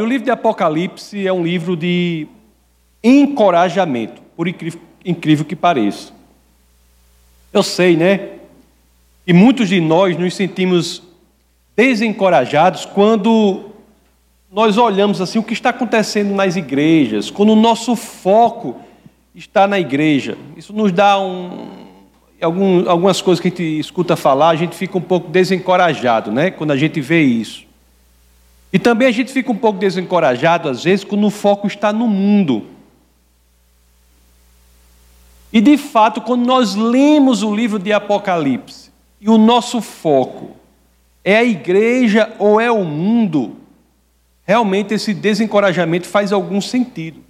O livro de Apocalipse é um livro de encorajamento, por incrível, que pareça. Eu sei, né? E muitos de nós nos sentimos desencorajados quando nós olhamos assim o que está acontecendo nas igrejas, quando o nosso foco está na igreja. Isso nos dá um, algum, algumas coisas que a gente escuta falar, a gente fica um pouco desencorajado, né? Quando a gente vê isso. E também a gente fica um pouco desencorajado, às vezes, quando o foco está no mundo. E de fato, quando nós lemos o livro de Apocalipse e o nosso foco é a igreja ou é o mundo, realmente esse desencorajamento faz algum sentido.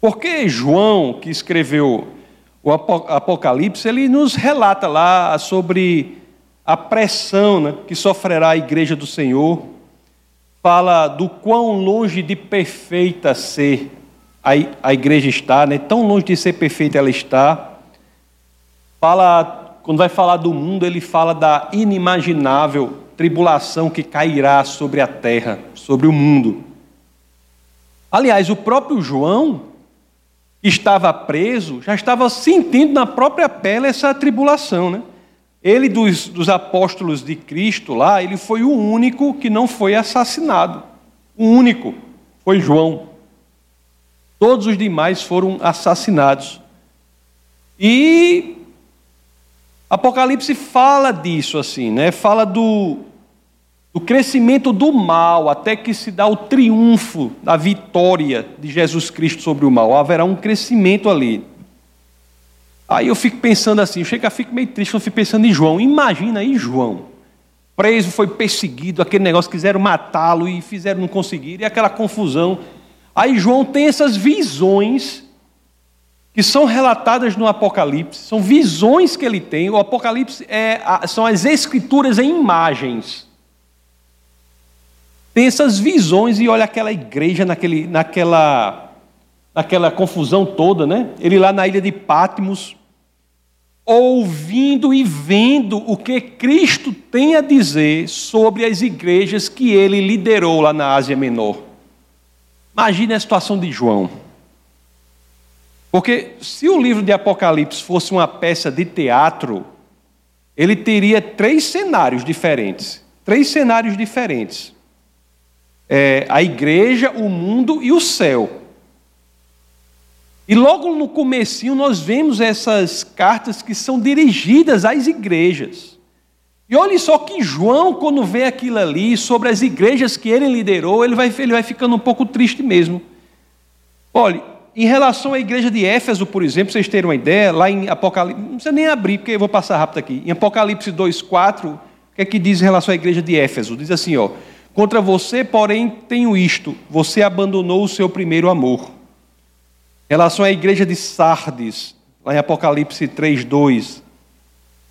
Porque João, que escreveu o Apocalipse, ele nos relata lá sobre a pressão né, que sofrerá a igreja do Senhor fala do quão longe de perfeita ser a, igreja está, né? tão longe de ser perfeita ela está. Fala, quando vai falar do mundo, ele fala da inimaginável tribulação que cairá sobre a terra, sobre o mundo. Aliás, o próprio João, que estava preso, já estava sentindo na própria pele essa tribulação, né? Ele, dos, dos apóstolos de Cristo lá, ele foi o único que não foi assassinado. O único foi João. Todos os demais foram assassinados. E Apocalipse fala disso assim, né? Fala do, do crescimento do mal até que se dá o triunfo da vitória de Jesus Cristo sobre o mal. Haverá um crescimento ali. Aí eu fico pensando assim, eu chego, fico meio triste, eu fico pensando em João. Imagina aí João, preso, foi perseguido, aquele negócio, quiseram matá-lo e fizeram não conseguir, e aquela confusão. Aí João tem essas visões que são relatadas no Apocalipse, são visões que ele tem. O Apocalipse é, são as escrituras em imagens. Tem essas visões e olha aquela igreja naquele, naquela naquela confusão toda, né? Ele lá na ilha de Patmos, ouvindo e vendo o que Cristo tem a dizer sobre as igrejas que ele liderou lá na Ásia Menor. Imagine a situação de João. Porque se o livro de Apocalipse fosse uma peça de teatro, ele teria três cenários diferentes. Três cenários diferentes. É, a igreja, o mundo e o céu. E logo no comecinho nós vemos essas cartas que são dirigidas às igrejas. E olhe só que João, quando vê aquilo ali, sobre as igrejas que ele liderou, ele vai, ele vai ficando um pouco triste mesmo. Olhe, em relação à igreja de Éfeso, por exemplo, vocês terem uma ideia, lá em Apocalipse, não precisa nem abrir, porque eu vou passar rápido aqui. Em Apocalipse 2,4, o que é que diz em relação à igreja de Éfeso? Diz assim, ó, contra você, porém, tenho isto, você abandonou o seu primeiro amor. Em relação à igreja de Sardes, lá em Apocalipse 3:2,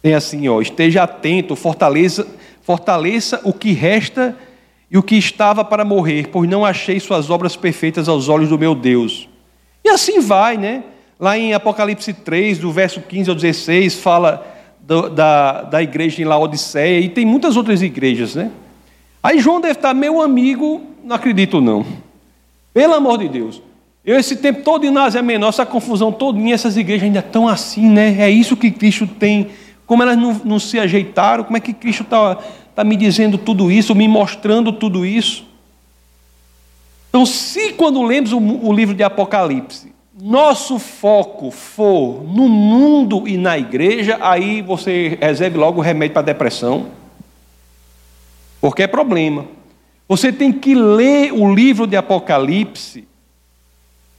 tem assim, ó, esteja atento, fortaleça, fortaleça o que resta e o que estava para morrer, pois não achei suas obras perfeitas aos olhos do meu Deus. E assim vai, né? Lá em Apocalipse 3, do verso 15 ao 16, fala do, da, da igreja em Laodiceia, e tem muitas outras igrejas, né? Aí João deve estar, meu amigo, não acredito não. Pelo amor de Deus. Eu, esse tempo todo em Ásia Menor, essa confusão todinha, essas igrejas ainda estão assim, né? É isso que Cristo tem. Como elas não, não se ajeitaram, como é que Cristo está tá me dizendo tudo isso, me mostrando tudo isso? Então, se quando lemos o, o livro de Apocalipse, nosso foco for no mundo e na igreja, aí você reserve logo o remédio para a depressão, porque é problema. Você tem que ler o livro de Apocalipse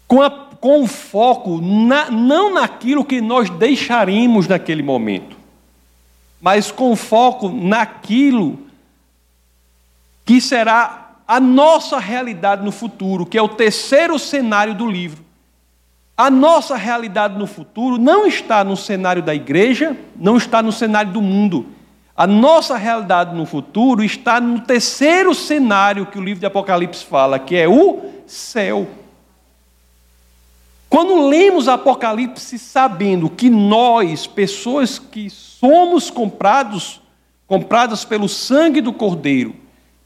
com, a, com foco na, não naquilo que nós deixaríamos naquele momento, mas com foco naquilo que será a nossa realidade no futuro, que é o terceiro cenário do livro. A nossa realidade no futuro não está no cenário da igreja, não está no cenário do mundo. A nossa realidade no futuro está no terceiro cenário que o livro de Apocalipse fala, que é o céu. Quando lemos Apocalipse sabendo que nós, pessoas que somos comprados, compradas pelo sangue do Cordeiro,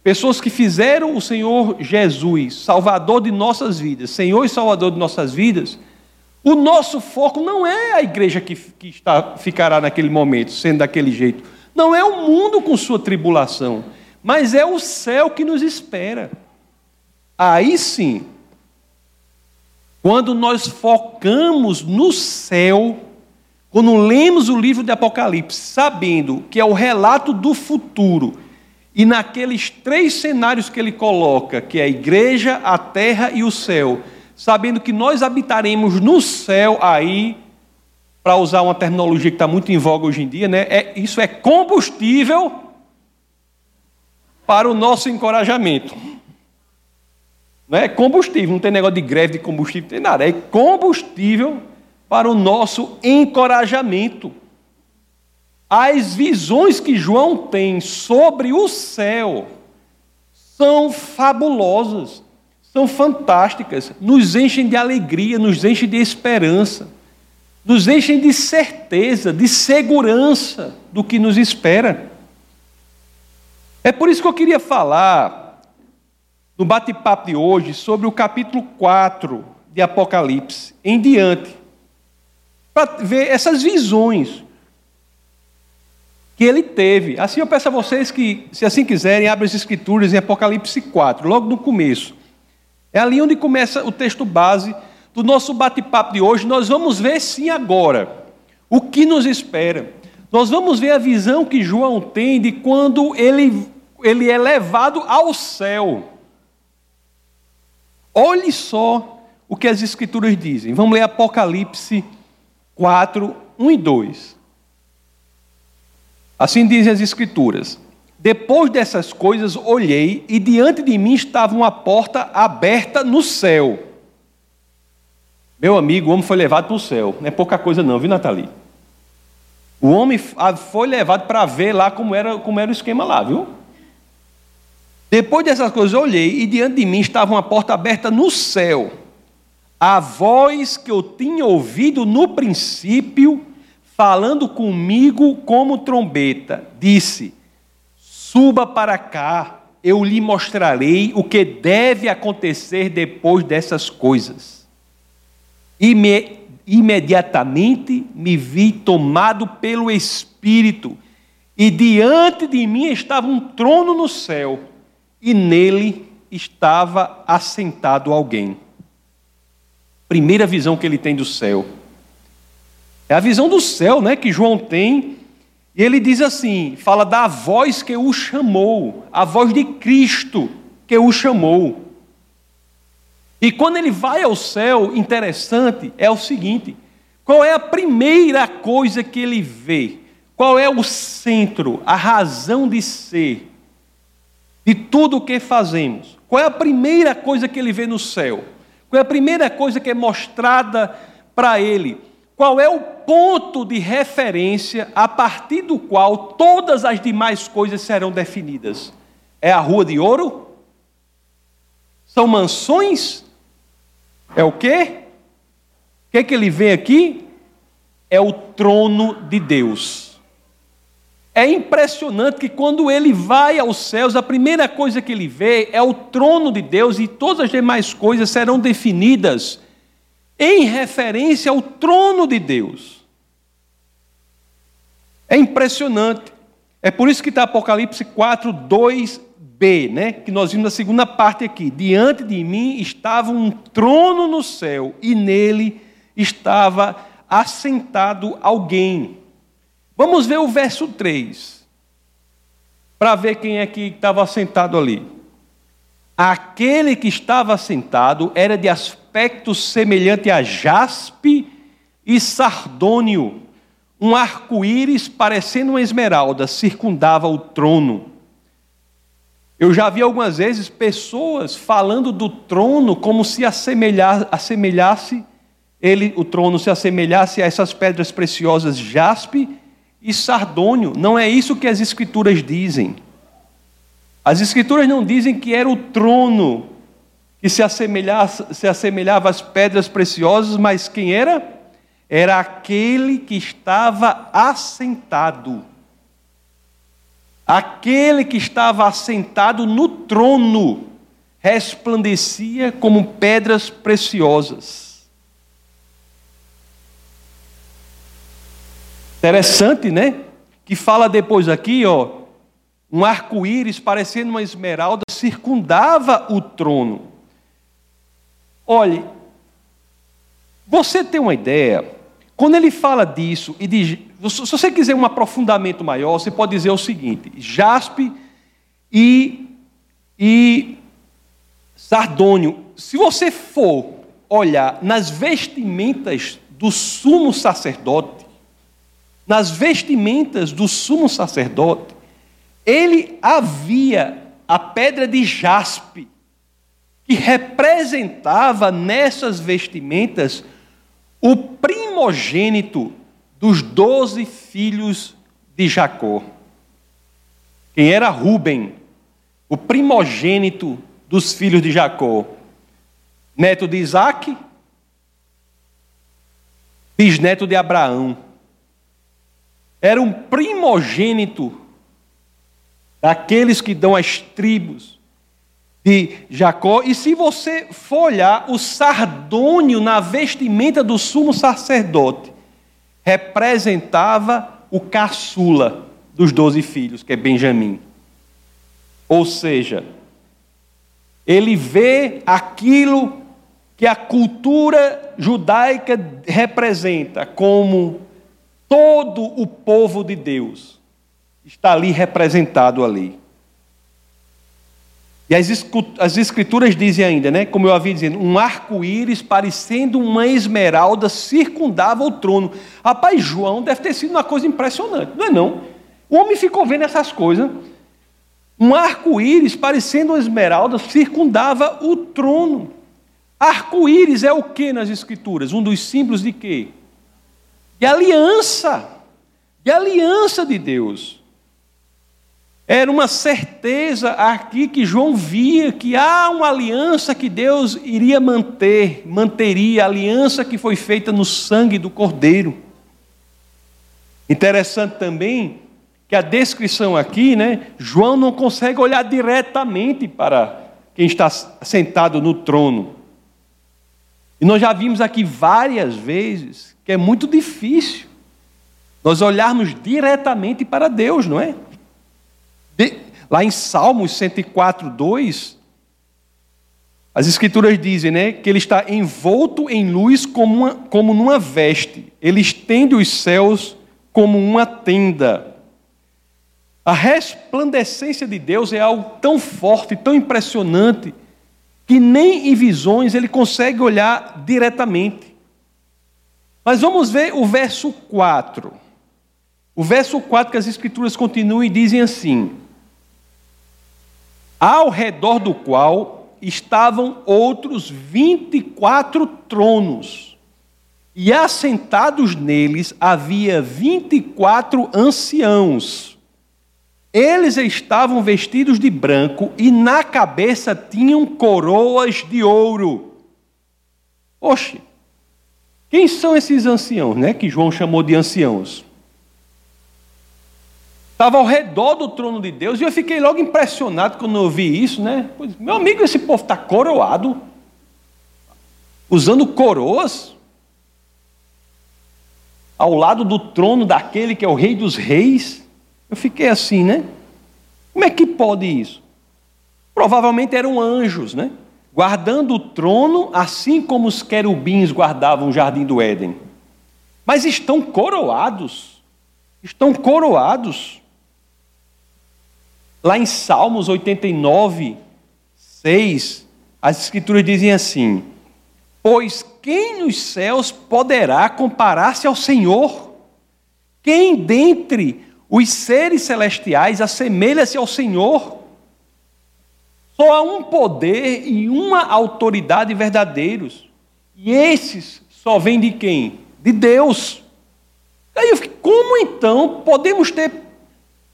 pessoas que fizeram o Senhor Jesus, Salvador de nossas vidas, Senhor e Salvador de nossas vidas, o nosso foco não é a igreja que, que está, ficará naquele momento, sendo daquele jeito. Não é o mundo com sua tribulação, mas é o céu que nos espera. Aí sim, quando nós focamos no céu, quando lemos o livro de Apocalipse, sabendo que é o relato do futuro, e naqueles três cenários que ele coloca, que é a igreja, a terra e o céu, sabendo que nós habitaremos no céu aí, para usar uma terminologia que está muito em voga hoje em dia, né? É, isso é combustível para o nosso encorajamento. Não é combustível, não tem negócio de greve de combustível, não tem nada. É combustível para o nosso encorajamento. As visões que João tem sobre o céu são fabulosas são fantásticas, nos enchem de alegria, nos enchem de esperança, nos enchem de certeza, de segurança do que nos espera. É por isso que eu queria falar no bate-papo de hoje sobre o capítulo 4 de Apocalipse em diante, para ver essas visões que ele teve. Assim eu peço a vocês que, se assim quiserem, abram as escrituras em Apocalipse 4, logo no começo. É ali onde começa o texto base do nosso bate-papo de hoje. Nós vamos ver sim agora o que nos espera. Nós vamos ver a visão que João tem de quando ele, ele é levado ao céu. Olhe só o que as Escrituras dizem. Vamos ler Apocalipse 4, 1 e 2. Assim dizem as Escrituras. Depois dessas coisas, olhei e diante de mim estava uma porta aberta no céu. Meu amigo, o homem foi levado para o céu. Não é pouca coisa, não, viu, Nathalie? O homem foi levado para ver lá como era, como era o esquema lá, viu? Depois dessas coisas, eu olhei e diante de mim estava uma porta aberta no céu. A voz que eu tinha ouvido no princípio, falando comigo como trombeta, disse: Suba para cá, eu lhe mostrarei o que deve acontecer depois dessas coisas. E me, imediatamente me vi tomado pelo Espírito, e diante de mim estava um trono no céu, e nele estava assentado alguém. Primeira visão que ele tem do céu. É a visão do céu, né, que João tem e ele diz assim: fala da voz que o chamou, a voz de Cristo que o chamou. E quando ele vai ao céu, interessante é o seguinte: qual é a primeira coisa que ele vê? Qual é o centro, a razão de ser de tudo o que fazemos? Qual é a primeira coisa que ele vê no céu? Qual é a primeira coisa que é mostrada para ele? Qual é o ponto de referência a partir do qual todas as demais coisas serão definidas? É a rua de ouro? São mansões? É o quê? O que, é que ele vê aqui? É o trono de Deus. É impressionante que quando ele vai aos céus, a primeira coisa que ele vê é o trono de Deus e todas as demais coisas serão definidas em referência ao trono de Deus. É impressionante. É por isso que está Apocalipse 4, 2b, né? que nós vimos na segunda parte aqui. Diante de mim estava um trono no céu e nele estava assentado alguém. Vamos ver o verso 3, para ver quem é que estava assentado ali. Aquele que estava assentado era de aspecto semelhante a jaspe e sardônio. Um arco-íris parecendo uma esmeralda circundava o trono. Eu já vi algumas vezes pessoas falando do trono como se assemelhasse ele, o trono se assemelhasse a essas pedras preciosas jaspe e sardônio. Não é isso que as escrituras dizem. As escrituras não dizem que era o trono que se, se assemelhava às pedras preciosas, mas quem era? Era aquele que estava assentado. Aquele que estava assentado no trono resplandecia como pedras preciosas. Interessante, né? Que fala depois aqui, ó, um arco-íris parecendo uma esmeralda circundava o trono. Olhe, você tem uma ideia, quando ele fala disso, e de, se você quiser um aprofundamento maior, você pode dizer o seguinte: jaspe e, e sardônio. Se você for olhar nas vestimentas do sumo sacerdote, nas vestimentas do sumo sacerdote, ele havia a pedra de jaspe, que representava nessas vestimentas o primogênito dos doze filhos de Jacó. Quem era Ruben, o primogênito dos filhos de Jacó, neto de Isaac, bisneto de Abraão. Era um primogênito daqueles que dão as tribos de Jacó. E se você for olhar, o sardônio na vestimenta do sumo sacerdote representava o caçula dos doze filhos, que é Benjamim. Ou seja, ele vê aquilo que a cultura judaica representa como todo o povo de Deus está ali representado ali. E as escrituras dizem ainda, né, como eu havia dizendo, um arco-íris parecendo uma esmeralda circundava o trono. Rapaz, João deve ter sido uma coisa impressionante, não é não? O homem ficou vendo essas coisas. Um arco-íris parecendo uma esmeralda circundava o trono. Arco-íris é o que nas escrituras? Um dos símbolos de quê? De aliança. De aliança de Deus. Era uma certeza aqui que João via que há uma aliança que Deus iria manter, manteria, a aliança que foi feita no sangue do Cordeiro. Interessante também que a descrição aqui, né, João não consegue olhar diretamente para quem está sentado no trono. E nós já vimos aqui várias vezes que é muito difícil nós olharmos diretamente para Deus, não é? Lá em Salmos 104, 2, as escrituras dizem né, que ele está envolto em luz como, uma, como numa veste, ele estende os céus como uma tenda. A resplandecência de Deus é algo tão forte, tão impressionante, que nem em visões ele consegue olhar diretamente. Mas vamos ver o verso 4. O verso 4 que as escrituras continuam e dizem assim: ao redor do qual estavam outros 24 tronos, e assentados neles havia 24 anciãos. Eles estavam vestidos de branco e na cabeça tinham coroas de ouro. Oxe, quem são esses anciãos, né? Que João chamou de anciãos estava ao redor do trono de Deus, e eu fiquei logo impressionado quando eu vi isso, né? Pois, meu amigo, esse povo está coroado, usando coroas, ao lado do trono daquele que é o rei dos reis. Eu fiquei assim, né? Como é que pode isso? Provavelmente eram anjos, né? Guardando o trono, assim como os querubins guardavam o jardim do Éden. Mas estão coroados. Estão coroados. Lá em Salmos 89, 6, as Escrituras dizem assim: Pois quem nos céus poderá comparar-se ao Senhor? Quem dentre os seres celestiais assemelha-se ao Senhor? Só há um poder e uma autoridade verdadeiros. E esses só vêm de quem? De Deus. Aí eu fiquei, como então podemos ter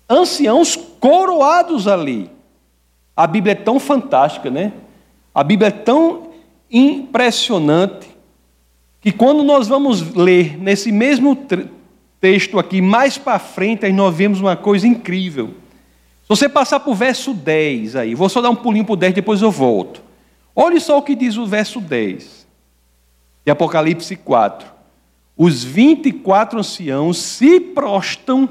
anciãos coroados ali. A Bíblia é tão fantástica, né? A Bíblia é tão impressionante que quando nós vamos ler nesse mesmo texto aqui, mais para frente, nós vemos uma coisa incrível. Se você passar para o verso 10 aí, vou só dar um pulinho para o 10, depois eu volto. Olhe só o que diz o verso 10 de Apocalipse 4. Os 24 anciãos se prostam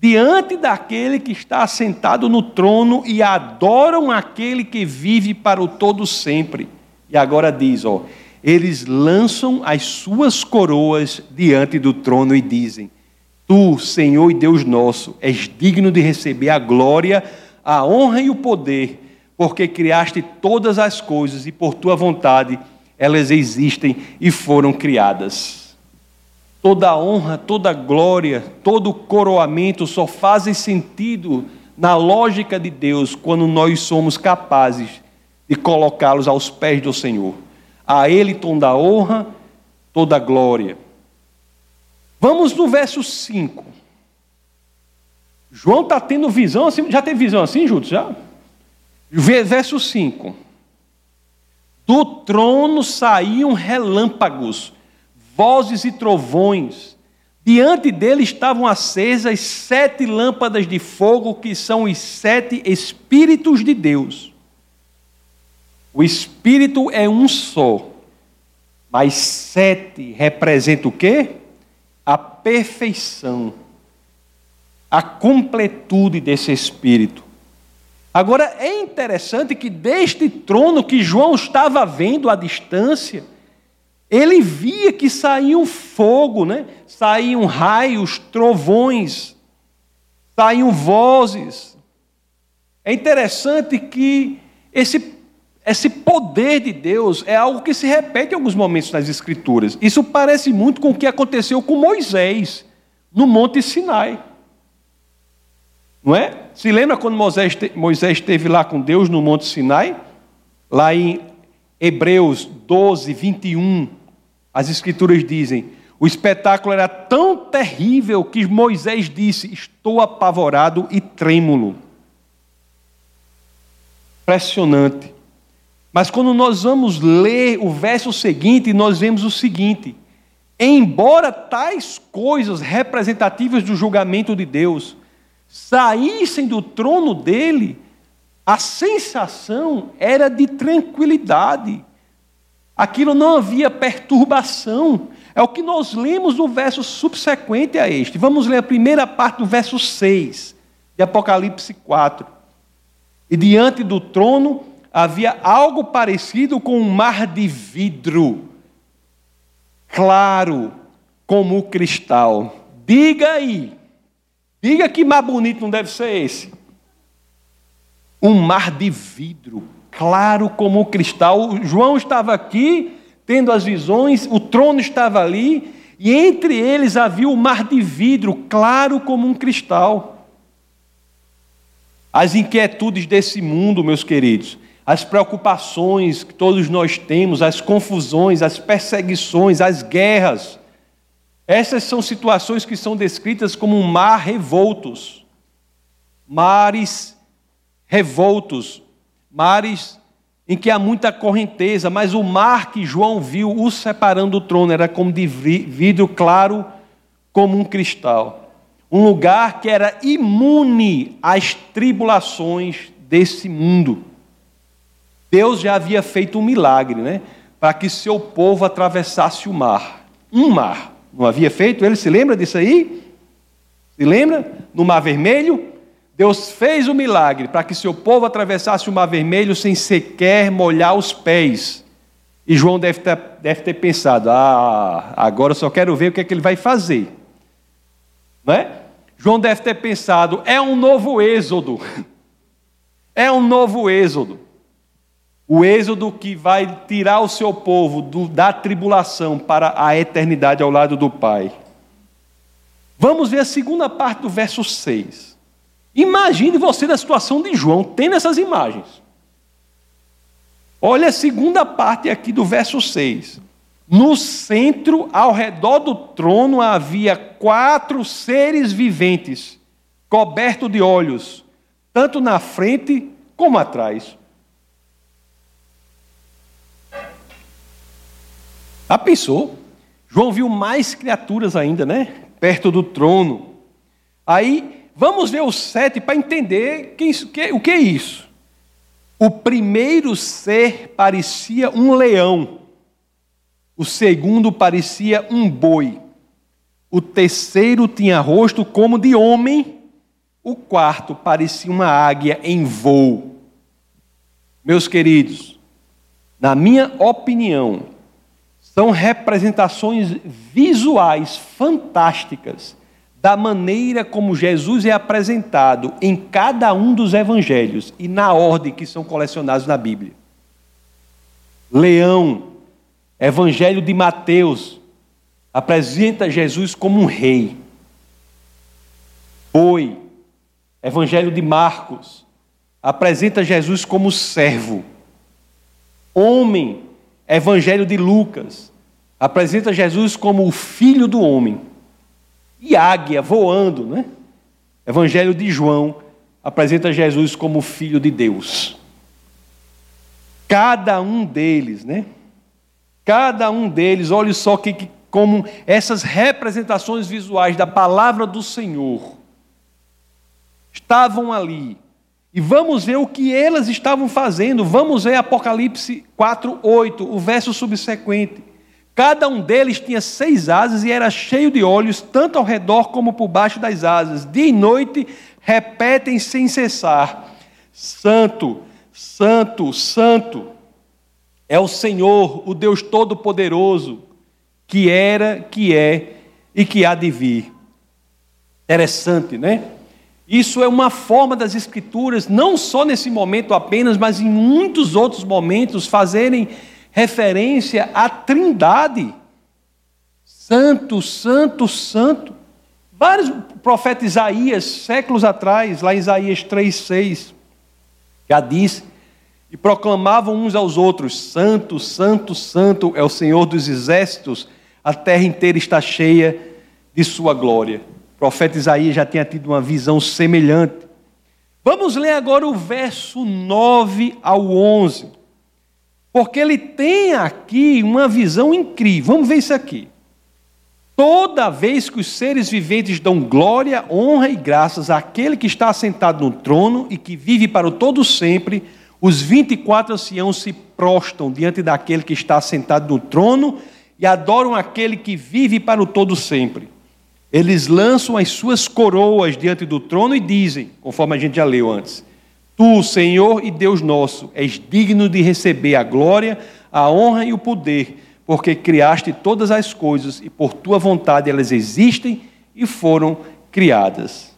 diante daquele que está assentado no trono e adoram aquele que vive para o todo sempre. E agora diz, ó, eles lançam as suas coroas diante do trono e dizem: Tu, Senhor e Deus nosso, és digno de receber a glória, a honra e o poder, porque criaste todas as coisas e por tua vontade elas existem e foram criadas. Toda a honra, toda a glória, todo o coroamento só fazem sentido na lógica de Deus quando nós somos capazes de colocá-los aos pés do Senhor. A Ele toda a honra, toda a glória. Vamos no verso 5. João está tendo visão assim. Já teve visão assim, Júlio? Já? Verso 5. Do trono saíam relâmpagos, vozes e trovões. Diante dele estavam acesas sete lâmpadas de fogo, que são os sete Espíritos de Deus. O Espírito é um só, mas sete representa o quê? A perfeição, a completude desse Espírito. Agora, é interessante que deste trono que João estava vendo à distância, ele via que saíam fogo, né? saíam raios, trovões, saíam vozes. É interessante que esse esse poder de Deus é algo que se repete em alguns momentos nas Escrituras. Isso parece muito com o que aconteceu com Moisés no Monte Sinai. Não é? Se lembra quando Moisés, Moisés esteve lá com Deus no Monte Sinai? Lá em Hebreus 12, 21, as Escrituras dizem: o espetáculo era tão terrível que Moisés disse: Estou apavorado e trêmulo. Impressionante. Mas quando nós vamos ler o verso seguinte, nós vemos o seguinte: embora tais coisas representativas do julgamento de Deus saíssem do trono dele, a sensação era de tranquilidade. Aquilo não havia perturbação. É o que nós lemos no verso subsequente a este. Vamos ler a primeira parte do verso 6 de Apocalipse 4. E diante do trono havia algo parecido com um mar de vidro, claro como o cristal. Diga aí, diga que mar bonito não deve ser esse. Um mar de vidro, claro como o cristal. João estava aqui, tendo as visões, o trono estava ali, e entre eles havia o mar de vidro, claro como um cristal. As inquietudes desse mundo, meus queridos, as preocupações que todos nós temos, as confusões, as perseguições, as guerras. Essas são situações que são descritas como um mar revoltos. Mares revoltos, mares em que há muita correnteza, mas o mar que João viu o separando do trono era como de vidro claro, como um cristal. Um lugar que era imune às tribulações desse mundo. Deus já havia feito um milagre, né? Para que seu povo atravessasse o mar. Um mar. Não havia feito? Ele se lembra disso aí? Se lembra? No Mar Vermelho? Deus fez o milagre para que seu povo atravessasse o Mar Vermelho sem sequer molhar os pés. E João deve ter, deve ter pensado: ah, agora só quero ver o que é que ele vai fazer. Não é? João deve ter pensado: é um novo êxodo. É um novo êxodo. O êxodo que vai tirar o seu povo do, da tribulação para a eternidade ao lado do Pai. Vamos ver a segunda parte do verso 6. Imagine você na situação de João, tendo essas imagens. Olha a segunda parte aqui do verso 6. No centro, ao redor do trono, havia quatro seres viventes, cobertos de olhos, tanto na frente como atrás. Já pensou? João viu mais criaturas ainda, né? Perto do trono. Aí vamos ver o sete para entender que isso, que, o que é isso. O primeiro ser parecia um leão, o segundo parecia um boi, o terceiro tinha rosto como de homem, o quarto parecia uma águia em voo. Meus queridos, na minha opinião, são representações visuais fantásticas da maneira como Jesus é apresentado em cada um dos evangelhos e na ordem que são colecionados na Bíblia. Leão, Evangelho de Mateus, apresenta Jesus como um rei. Boi, Evangelho de Marcos, apresenta Jesus como servo. Homem, Evangelho de Lucas, apresenta Jesus como o filho do homem e águia voando, né? Evangelho de João apresenta Jesus como filho de Deus. Cada um deles, né? Cada um deles, olha só que, que como essas representações visuais da palavra do Senhor estavam ali. E vamos ver o que elas estavam fazendo. Vamos ver Apocalipse 4, 8, o verso subsequente. Cada um deles tinha seis asas e era cheio de olhos, tanto ao redor como por baixo das asas. Dia e noite repetem sem cessar: Santo, Santo, Santo é o Senhor, o Deus Todo-Poderoso, que era, que é e que há de vir. Interessante, né? Isso é uma forma das Escrituras, não só nesse momento apenas, mas em muitos outros momentos, fazerem referência à Trindade. Santo, santo, santo. Vários profetas Isaías, séculos atrás, lá em Isaías 3,6, já disse, e proclamavam uns aos outros: Santo, Santo, Santo é o Senhor dos exércitos, a terra inteira está cheia de sua glória. O profeta Isaías já tinha tido uma visão semelhante. Vamos ler agora o verso 9 ao 11. Porque ele tem aqui uma visão incrível. Vamos ver isso aqui. Toda vez que os seres viventes dão glória, honra e graças àquele que está assentado no trono e que vive para o todo sempre, os 24 anciãos se prostam diante daquele que está assentado no trono e adoram aquele que vive para o todo sempre. Eles lançam as suas coroas diante do trono e dizem, conforme a gente já leu antes: Tu, Senhor e Deus nosso, és digno de receber a glória, a honra e o poder, porque criaste todas as coisas e por tua vontade elas existem e foram criadas.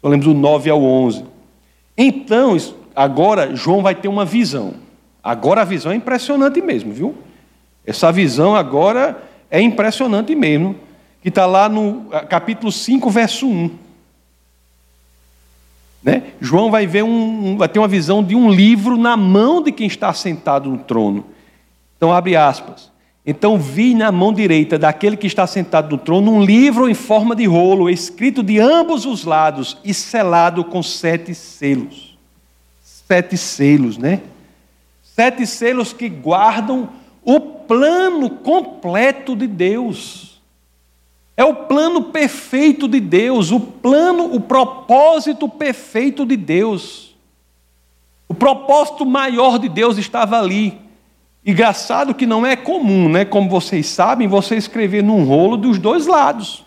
Só lemos o 9 ao 11. Então, agora João vai ter uma visão. Agora a visão é impressionante mesmo, viu? Essa visão agora é impressionante mesmo, que está lá no capítulo 5, verso 1. Né? João vai, ver um, vai ter uma visão de um livro na mão de quem está sentado no trono. Então, abre aspas. Então vi na mão direita daquele que está sentado no trono um livro em forma de rolo, escrito de ambos os lados e selado com sete selos. Sete selos, né? Sete selos que guardam o plano completo de Deus. É o plano perfeito de Deus, o plano, o propósito perfeito de Deus. O propósito maior de Deus estava ali. Engraçado que não é comum, né? Como vocês sabem, você escrever num rolo dos dois lados.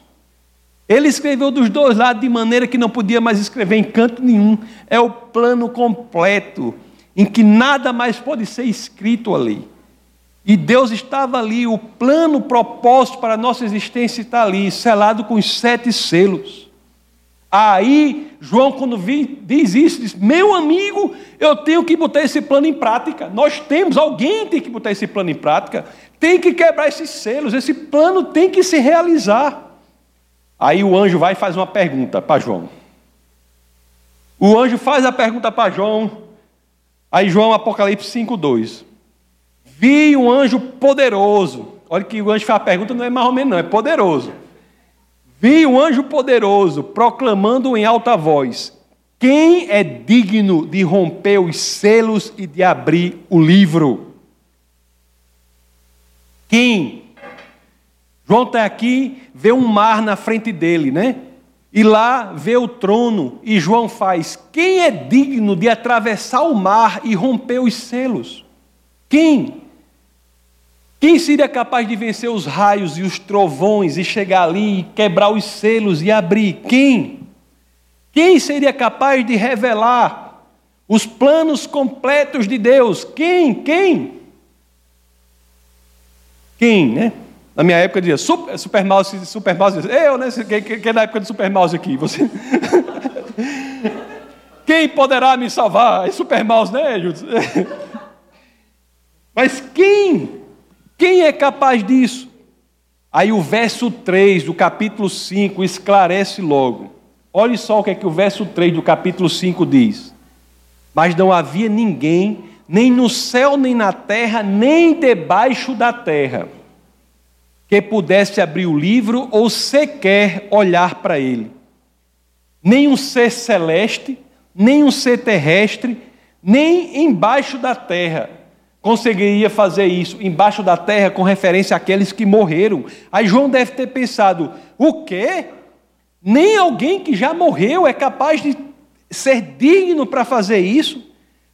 Ele escreveu dos dois lados de maneira que não podia mais escrever em canto nenhum. É o plano completo, em que nada mais pode ser escrito ali. E Deus estava ali, o plano, propósito para a nossa existência está ali, selado com os sete selos. Aí, João, quando diz isso, diz: Meu amigo, eu tenho que botar esse plano em prática. Nós temos, alguém tem que botar esse plano em prática, tem que quebrar esses selos, esse plano tem que se realizar. Aí o anjo vai e faz uma pergunta para João. O anjo faz a pergunta para João. Aí João, Apocalipse 5, 2. Vi um anjo poderoso. Olha que o anjo faz a pergunta, não é mais ou menos, não, é poderoso. Vi um anjo poderoso proclamando em alta voz: Quem é digno de romper os selos e de abrir o livro? Quem? João está aqui, vê um mar na frente dele, né? e lá vê o trono, e João faz: quem é digno de atravessar o mar e romper os selos? Quem? Quem seria capaz de vencer os raios e os trovões e chegar ali e quebrar os selos e abrir? Quem? Quem seria capaz de revelar os planos completos de Deus? Quem? Quem? Quem, né? Na minha época dizia super, super mouse, super mouse. Eu, né? Quem, é da época do super mouse aqui? Você. quem poderá me salvar? É super mouse, né? Mas quem? Quem é capaz disso? Aí o verso 3 do capítulo 5 esclarece logo. Olhe só o que é que o verso 3 do capítulo 5 diz. Mas não havia ninguém, nem no céu, nem na terra, nem debaixo da terra, que pudesse abrir o livro ou sequer olhar para ele. Nem um ser celeste, nem um ser terrestre, nem embaixo da terra conseguiria fazer isso embaixo da terra com referência àqueles que morreram. Aí João deve ter pensado: o quê? Nem alguém que já morreu é capaz de ser digno para fazer isso?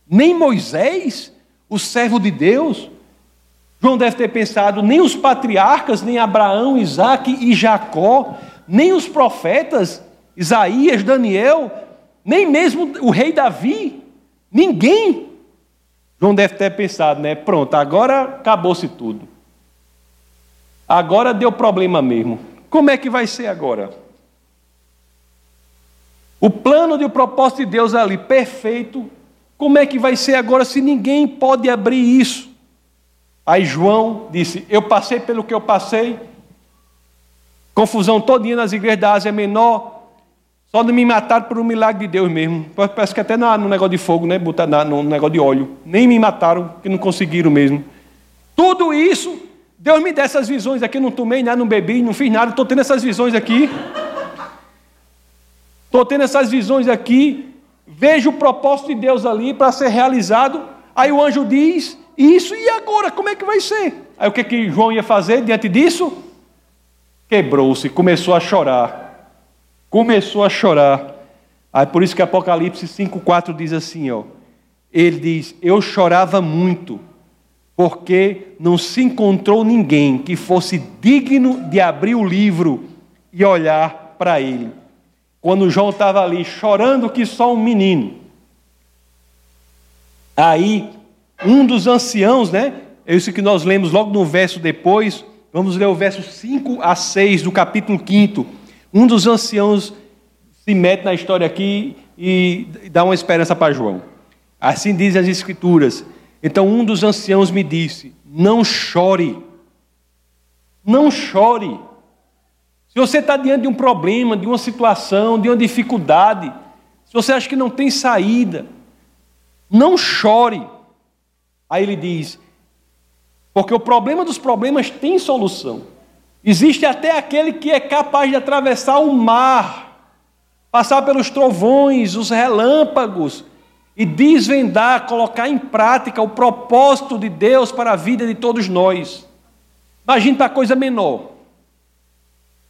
Nem Moisés, o servo de Deus? João deve ter pensado: nem os patriarcas, nem Abraão, Isaac e Jacó, nem os profetas, Isaías, Daniel, nem mesmo o rei Davi, ninguém. João deve ter pensado, né? Pronto, agora acabou-se tudo. Agora deu problema mesmo. Como é que vai ser agora? O plano e o propósito de Deus ali, perfeito. Como é que vai ser agora se ninguém pode abrir isso? Aí João disse: Eu passei pelo que eu passei, confusão todinha nas igrejas da Ásia Menor, só não me mataram por um milagre de Deus mesmo. Parece que até no negócio de fogo, né? Botar no negócio de óleo. Nem me mataram, que não conseguiram mesmo. Tudo isso, Deus me deu essas visões aqui, não tomei nada, não bebi, não fiz nada, estou tendo essas visões aqui. Estou tendo essas visões aqui, vejo o propósito de Deus ali para ser realizado. Aí o anjo diz: Isso, e agora? Como é que vai ser? Aí o que, que João ia fazer diante disso? Quebrou-se, começou a chorar. Começou a chorar. Aí por isso que Apocalipse 5,4 diz assim: ó, Ele diz: Eu chorava muito, porque não se encontrou ninguém que fosse digno de abrir o livro e olhar para ele quando João estava ali chorando que só um menino. Aí, um dos anciãos, né? É isso que nós lemos logo no verso depois. Vamos ler o verso 5 a 6 do capítulo 5. Um dos anciãos se mete na história aqui e dá uma esperança para João. Assim dizem as Escrituras. Então um dos anciãos me disse: Não chore, não chore. Se você está diante de um problema, de uma situação, de uma dificuldade, se você acha que não tem saída, não chore. Aí ele diz: porque o problema dos problemas tem solução. Existe até aquele que é capaz de atravessar o mar, passar pelos trovões, os relâmpagos e desvendar, colocar em prática o propósito de Deus para a vida de todos nós. Imagine para coisa menor.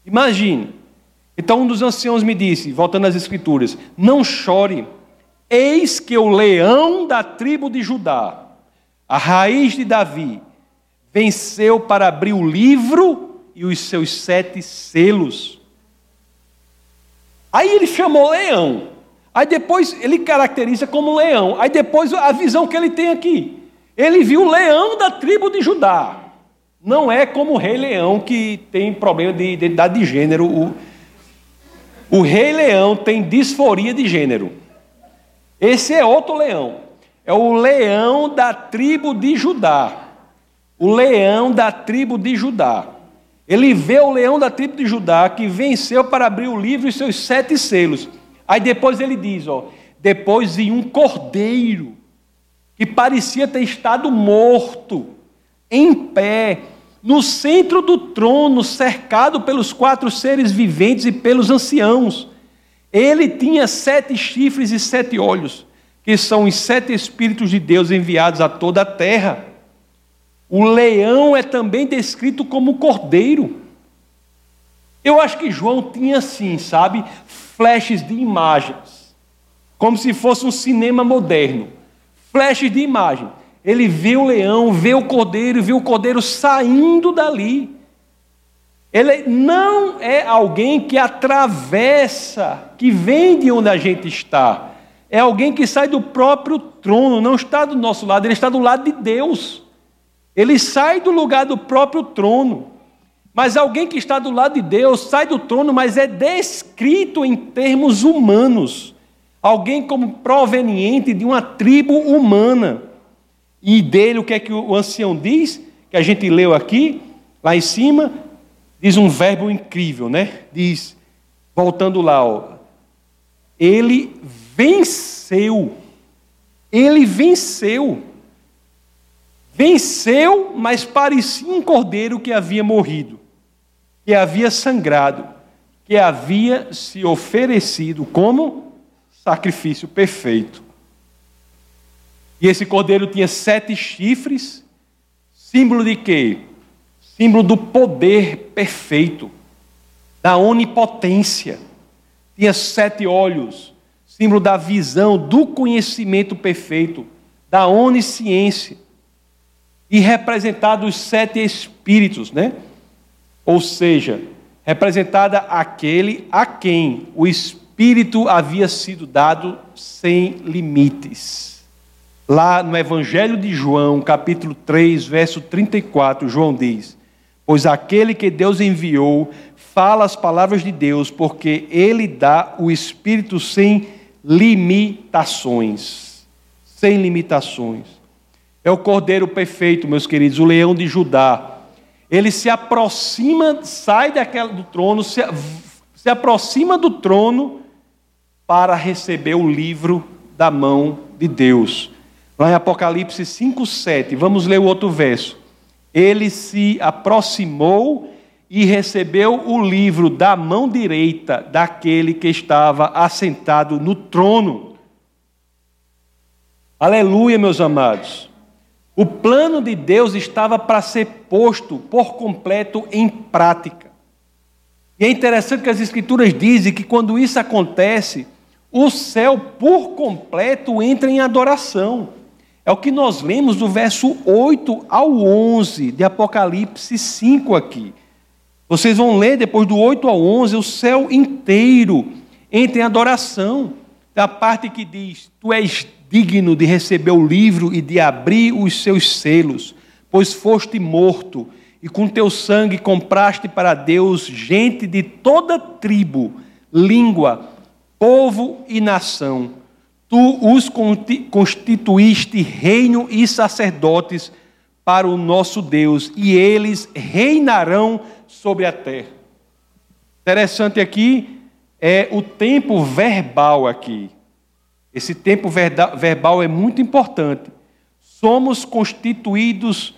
Imagine. Então um dos anciãos me disse, voltando às Escrituras: Não chore, eis que o leão da tribo de Judá, a raiz de Davi, venceu para abrir o livro e os seus sete selos. Aí ele chamou leão. Aí depois ele caracteriza como leão. Aí depois a visão que ele tem aqui. Ele viu o leão da tribo de Judá. Não é como o Rei Leão que tem problema de identidade de gênero. O, o Rei Leão tem disforia de gênero. Esse é outro leão. É o leão da tribo de Judá. O leão da tribo de Judá. Ele vê o leão da tribo de Judá que venceu para abrir o livro e seus sete selos. Aí depois ele diz: ó, depois de um cordeiro que parecia ter estado morto, em pé, no centro do trono, cercado pelos quatro seres viventes e pelos anciãos. Ele tinha sete chifres e sete olhos, que são os sete Espíritos de Deus enviados a toda a terra. O leão é também descrito como cordeiro. Eu acho que João tinha assim, sabe, flashes de imagens, como se fosse um cinema moderno. Flashes de imagem. Ele vê o leão, vê o cordeiro, vê o cordeiro saindo dali. Ele não é alguém que atravessa, que vem de onde a gente está. É alguém que sai do próprio trono, não está do nosso lado, ele está do lado de Deus. Ele sai do lugar do próprio trono. Mas alguém que está do lado de Deus sai do trono, mas é descrito em termos humanos. Alguém como proveniente de uma tribo humana. E dele, o que é que o ancião diz? Que a gente leu aqui, lá em cima, diz um verbo incrível, né? Diz, voltando lá, ó, ele venceu. Ele venceu. Venceu, mas parecia um cordeiro que havia morrido, que havia sangrado, que havia se oferecido como sacrifício perfeito. E esse cordeiro tinha sete chifres, símbolo de quê? símbolo do poder perfeito, da onipotência. Tinha sete olhos, símbolo da visão, do conhecimento perfeito, da onisciência. E representado os sete espíritos, né? Ou seja, representada aquele a quem o espírito havia sido dado sem limites. Lá no Evangelho de João, capítulo 3, verso 34, João diz: Pois aquele que Deus enviou fala as palavras de Deus, porque ele dá o Espírito sem limitações. Sem limitações. É o Cordeiro perfeito, meus queridos, o leão de Judá. Ele se aproxima, sai daquela, do trono, se, se aproxima do trono para receber o livro da mão de Deus. Lá em Apocalipse 5, 7, vamos ler o outro verso ele se aproximou e recebeu o livro da mão direita daquele que estava assentado no trono. Aleluia, meus amados. O plano de Deus estava para ser posto por completo em prática. E é interessante que as Escrituras dizem que quando isso acontece, o céu por completo entra em adoração. É o que nós lemos do verso 8 ao 11 de Apocalipse 5 aqui. Vocês vão ler depois do 8 ao 11, o céu inteiro entra em adoração. Da parte que diz: Tu és digno de receber o livro e de abrir os seus selos, pois foste morto, e com teu sangue compraste para Deus gente de toda tribo, língua, povo e nação Tu os constituíste reino e sacerdotes para o nosso Deus, e eles reinarão sobre a terra. Interessante aqui é o tempo verbal aqui. Esse tempo verbal é muito importante. Somos constituídos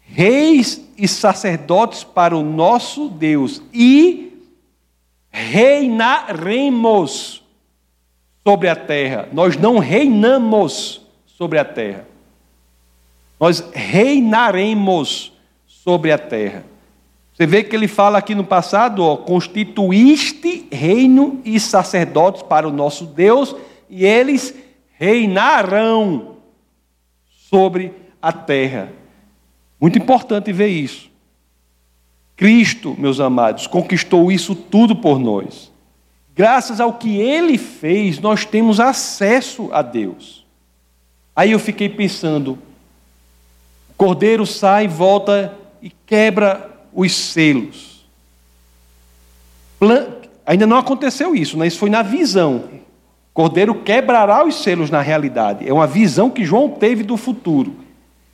reis e sacerdotes para o nosso Deus e reinaremos sobre a terra. Nós não reinamos sobre a terra. Nós reinaremos sobre a terra. Você vê que ele fala aqui no passado, ó, constituíste reino e sacerdotes para o nosso Deus, e eles reinarão sobre a terra. Muito importante ver isso. Cristo, meus amados, conquistou isso tudo por nós. Graças ao que ele fez, nós temos acesso a Deus. Aí eu fiquei pensando: o cordeiro sai, volta e quebra os selos. Ainda não aconteceu isso, né? isso foi na visão. Cordeiro quebrará os selos na realidade. É uma visão que João teve do futuro.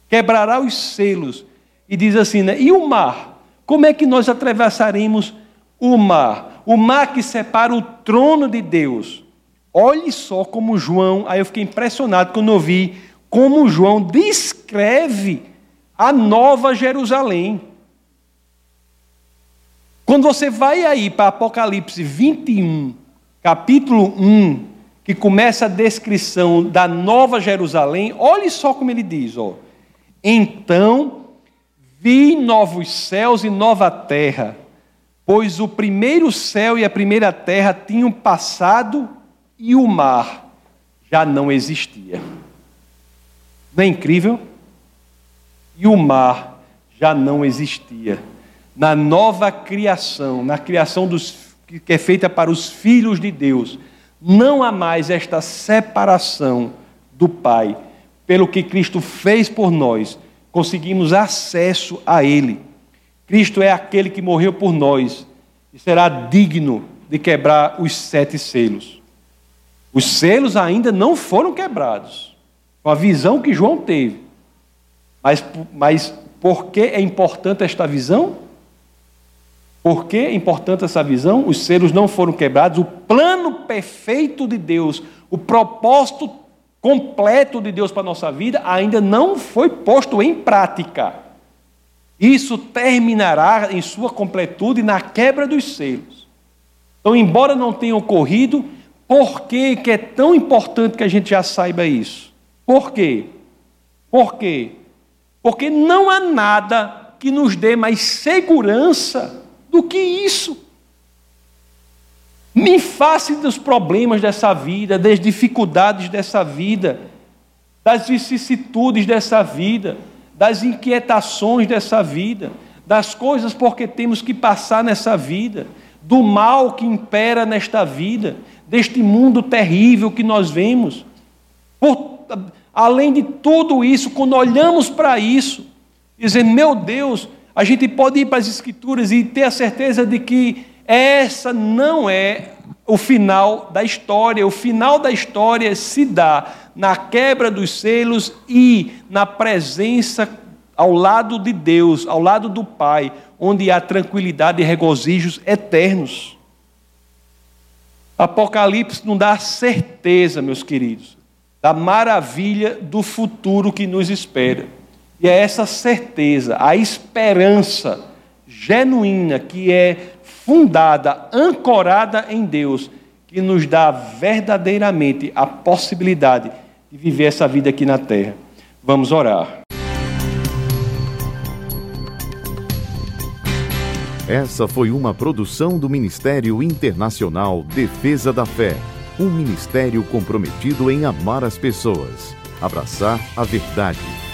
Quebrará os selos. E diz assim: né? e o mar? Como é que nós atravessaremos o mar? o mar que separa o trono de Deus. Olhe só como João, aí eu fiquei impressionado quando eu vi como João descreve a nova Jerusalém. Quando você vai aí para Apocalipse 21, capítulo 1, que começa a descrição da nova Jerusalém, olhe só como ele diz, ó. Então vi novos céus e nova terra Pois o primeiro céu e a primeira terra tinham passado e o mar já não existia. Não é incrível? E o mar já não existia. Na nova criação, na criação dos, que é feita para os filhos de Deus, não há mais esta separação do Pai. Pelo que Cristo fez por nós, conseguimos acesso a Ele. Cristo é aquele que morreu por nós e será digno de quebrar os sete selos. Os selos ainda não foram quebrados, com a visão que João teve. Mas, mas por que é importante esta visão? Por que é importante essa visão? Os selos não foram quebrados, o plano perfeito de Deus, o propósito completo de Deus para a nossa vida ainda não foi posto em prática. Isso terminará em sua completude na quebra dos selos. Então, embora não tenha ocorrido, por que, que é tão importante que a gente já saiba isso? Por quê? Por quê? Porque não há nada que nos dê mais segurança do que isso. Me face dos problemas dessa vida, das dificuldades dessa vida, das vicissitudes dessa vida, das inquietações dessa vida, das coisas porque temos que passar nessa vida, do mal que impera nesta vida, deste mundo terrível que nós vemos. Por, além de tudo isso, quando olhamos para isso, dizer, meu Deus, a gente pode ir para as Escrituras e ter a certeza de que essa não é o final da história. O final da história se dá na quebra dos selos e na presença ao lado de Deus, ao lado do Pai, onde há tranquilidade e regozijos eternos. Apocalipse não dá certeza, meus queridos, da maravilha do futuro que nos espera. E é essa certeza, a esperança genuína que é fundada, ancorada em Deus, que nos dá verdadeiramente a possibilidade de viver essa vida aqui na terra. Vamos orar. Essa foi uma produção do Ministério Internacional Defesa da Fé, um ministério comprometido em amar as pessoas, abraçar a verdade